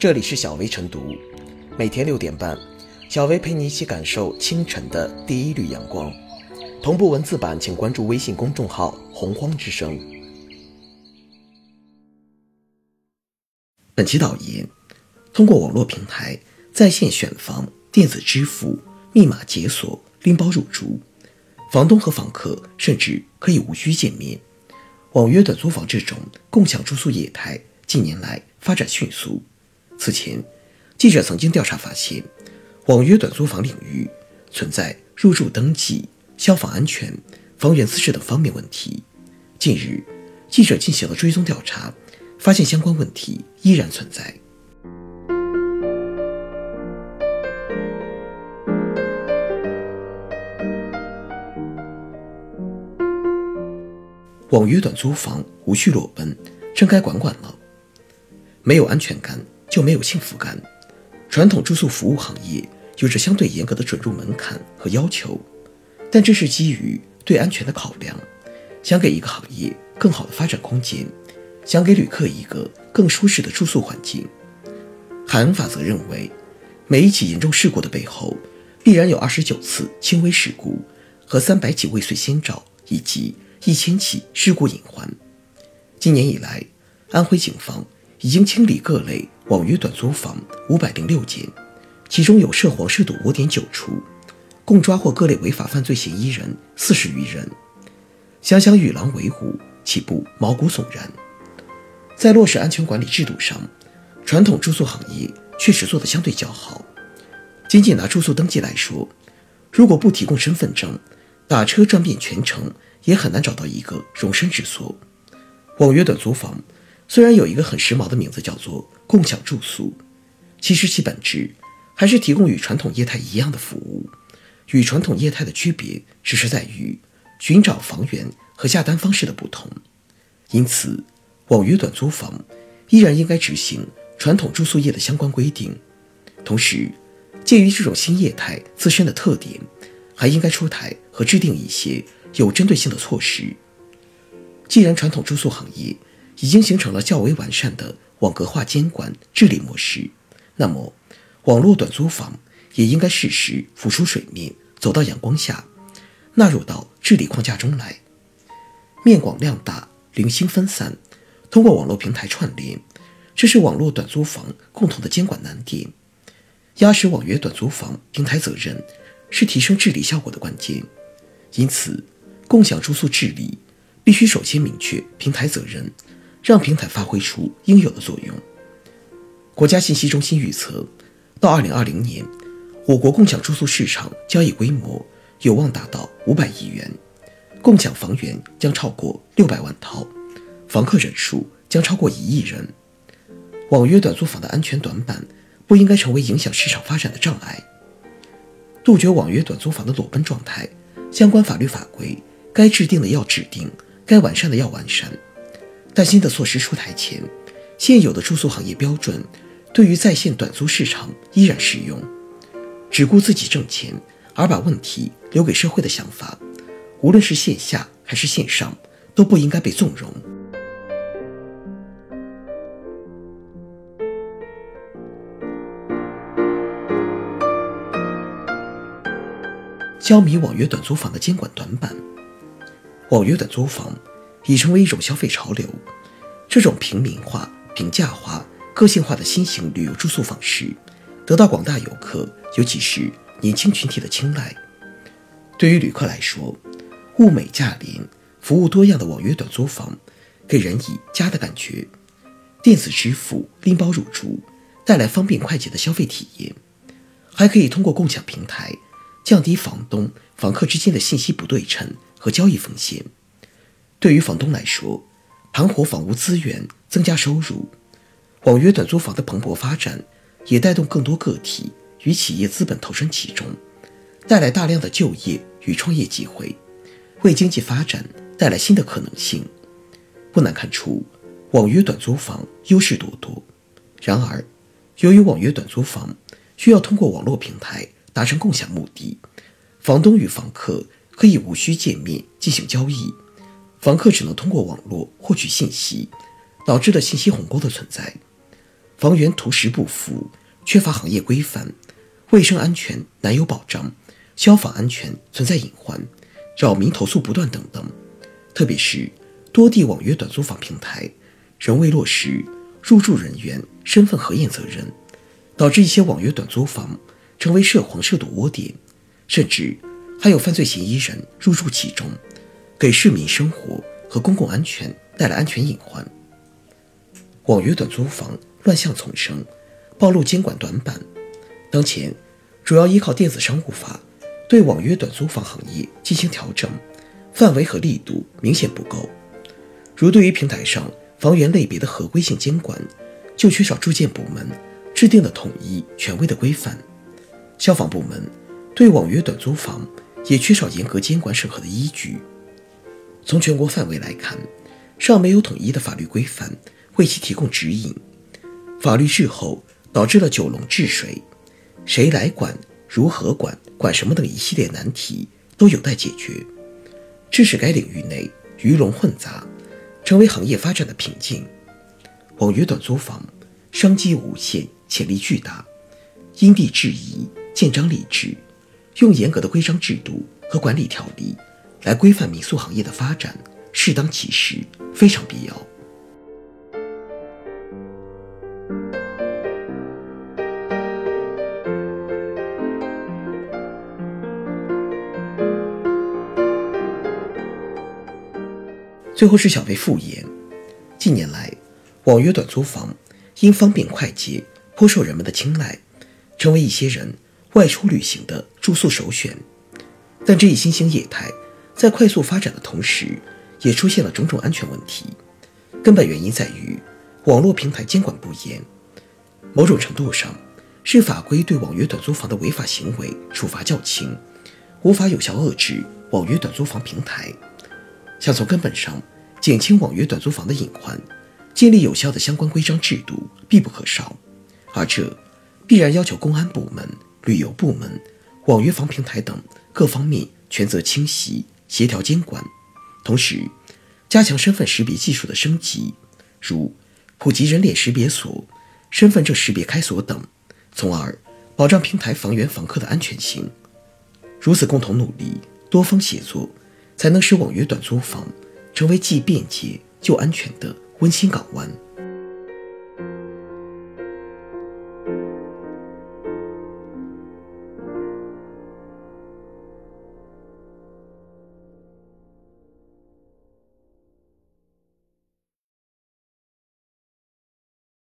这里是小薇晨读，每天六点半，小薇陪你一起感受清晨的第一缕阳光。同步文字版，请关注微信公众号“洪荒之声”。本期导言：通过网络平台在线选房、电子支付、密码解锁、拎包入住，房东和房客甚至可以无需见面。网约的租房这种共享住宿业态近年来发展迅速。此前，记者曾经调查发现，网约短租房领域存在入住登记、消防安全、房源资质等方面问题。近日，记者进行了追踪调查，发现相关问题依然存在。网约短租房无序裸奔，真该管管了。没有安全感就没有幸福感。传统住宿服务行业有着相对严格的准入门槛和要求，但这是基于对安全的考量，想给一个行业更好的发展空间，想给旅客一个更舒适的住宿环境。海恩法则认为，每一起严重事故的背后，必然有二十九次轻微事故和三百起未遂先兆，以及。一千起事故隐患。今年以来，安徽警方已经清理各类网约短租房五百零六间，其中有涉黄涉赌五点九处，共抓获各类违法犯罪嫌疑人四十余人。想想与狼为伍，岂不毛骨悚然？在落实安全管理制度上，传统住宿行业确实做得相对较好。仅仅拿住宿登记来说，如果不提供身份证，打车转遍全城。也很难找到一个容身之所。网约短租房虽然有一个很时髦的名字，叫做共享住宿，其实其本质还是提供与传统业态一样的服务。与传统业态的区别只是在于寻找房源和下单方式的不同。因此，网约短租房依然应该执行传统住宿业的相关规定。同时，鉴于这种新业态自身的特点，还应该出台和制定一些。有针对性的措施。既然传统住宿行业已经形成了较为完善的网格化监管治理模式，那么网络短租房也应该适时浮出水面，走到阳光下，纳入到治理框架中来。面广量大，零星分散，通过网络平台串联，这是网络短租房共同的监管难点。压实网约短租房平台责任，是提升治理效果的关键。因此。共享住宿治理必须首先明确平台责任，让平台发挥出应有的作用。国家信息中心预测，到二零二零年，我国共享住宿市场交易规模有望达到五百亿元，共享房源将超过六百万套，房客人数将超过一亿人。网约短租房的安全短板不应该成为影响市场发展的障碍。杜绝网约短租房的裸奔状态，相关法律法规。该制定的要制定，该完善的要完善。但新的措施出台前，现有的住宿行业标准对于在线短租市场依然适用。只顾自己挣钱而把问题留给社会的想法，无论是线下还是线上，都不应该被纵容。消弭网约短租房的监管短板。网约短租房已成为一种消费潮流，这种平民化、平价化、个性化的新型旅游住宿方式，得到广大游客，尤其是年轻群体的青睐。对于旅客来说，物美价廉、服务多样的网约短租房，给人以家的感觉。电子支付、拎包入住，带来方便快捷的消费体验，还可以通过共享平台，降低房东、房客之间的信息不对称。和交易风险，对于房东来说，盘活房屋资源，增加收入；网约短租房的蓬勃发展，也带动更多个体与企业资本投身其中，带来大量的就业与创业机会，为经济发展带来新的可能性。不难看出，网约短租房优势多多。然而，由于网约短租房需要通过网络平台达成共享目的，房东与房客。可以无需见面进行交易，房客只能通过网络获取信息，导致了信息鸿沟的存在。房源图实不符，缺乏行业规范，卫生安全难有保障，消防安全存在隐患，扰民投诉不断等等。特别是多地网约短租房平台仍未落实入住人员身份核验责任，导致一些网约短租房成为涉黄涉赌窝点，甚至还有犯罪嫌疑人入住其中，给市民生活和公共安全带来安全隐患。网约短租房。乱象丛生，暴露监管短板。当前，主要依靠电子商务法对网约短租房行业进行调整，范围和力度明显不够。如对于平台上房源类别的合规性监管，就缺少住建部门制定的统一权威的规范；消防部门对网约短租房也缺少严格监管审核的依据。从全国范围来看，尚没有统一的法律规范为其提供指引。法律滞后导致了九龙治水，谁来管、如何管、管什么等一系列难题都有待解决，致使该领域内鱼龙混杂，成为行业发展的瓶颈。网约短租房商机无限，潜力巨大，因地制宜、建章立制，用严格的规章制度和管理条例来规范民宿行业的发展，适当其时，非常必要。最后是小贝复言，近年来，网约短租房因方便快捷，颇受人们的青睐，成为一些人外出旅行的住宿首选。但这一新兴业态在快速发展的同时，也出现了种种安全问题。根本原因在于网络平台监管不严，某种程度上是法规对网约短租房的违法行为处罚较轻，无法有效遏制网约短租房平台。想从根本上减轻网约短租房的隐患，建立有效的相关规章制度必不可少，而这必然要求公安部门、旅游部门、网约房平台等各方面权责清晰、协调监管，同时加强身份识别技术的升级，如普及人脸识别锁、身份证识别开锁等，从而保障平台房源房客的安全性。如此共同努力，多方协作。才能使网约短租房成为既便捷又安全的温馨港湾。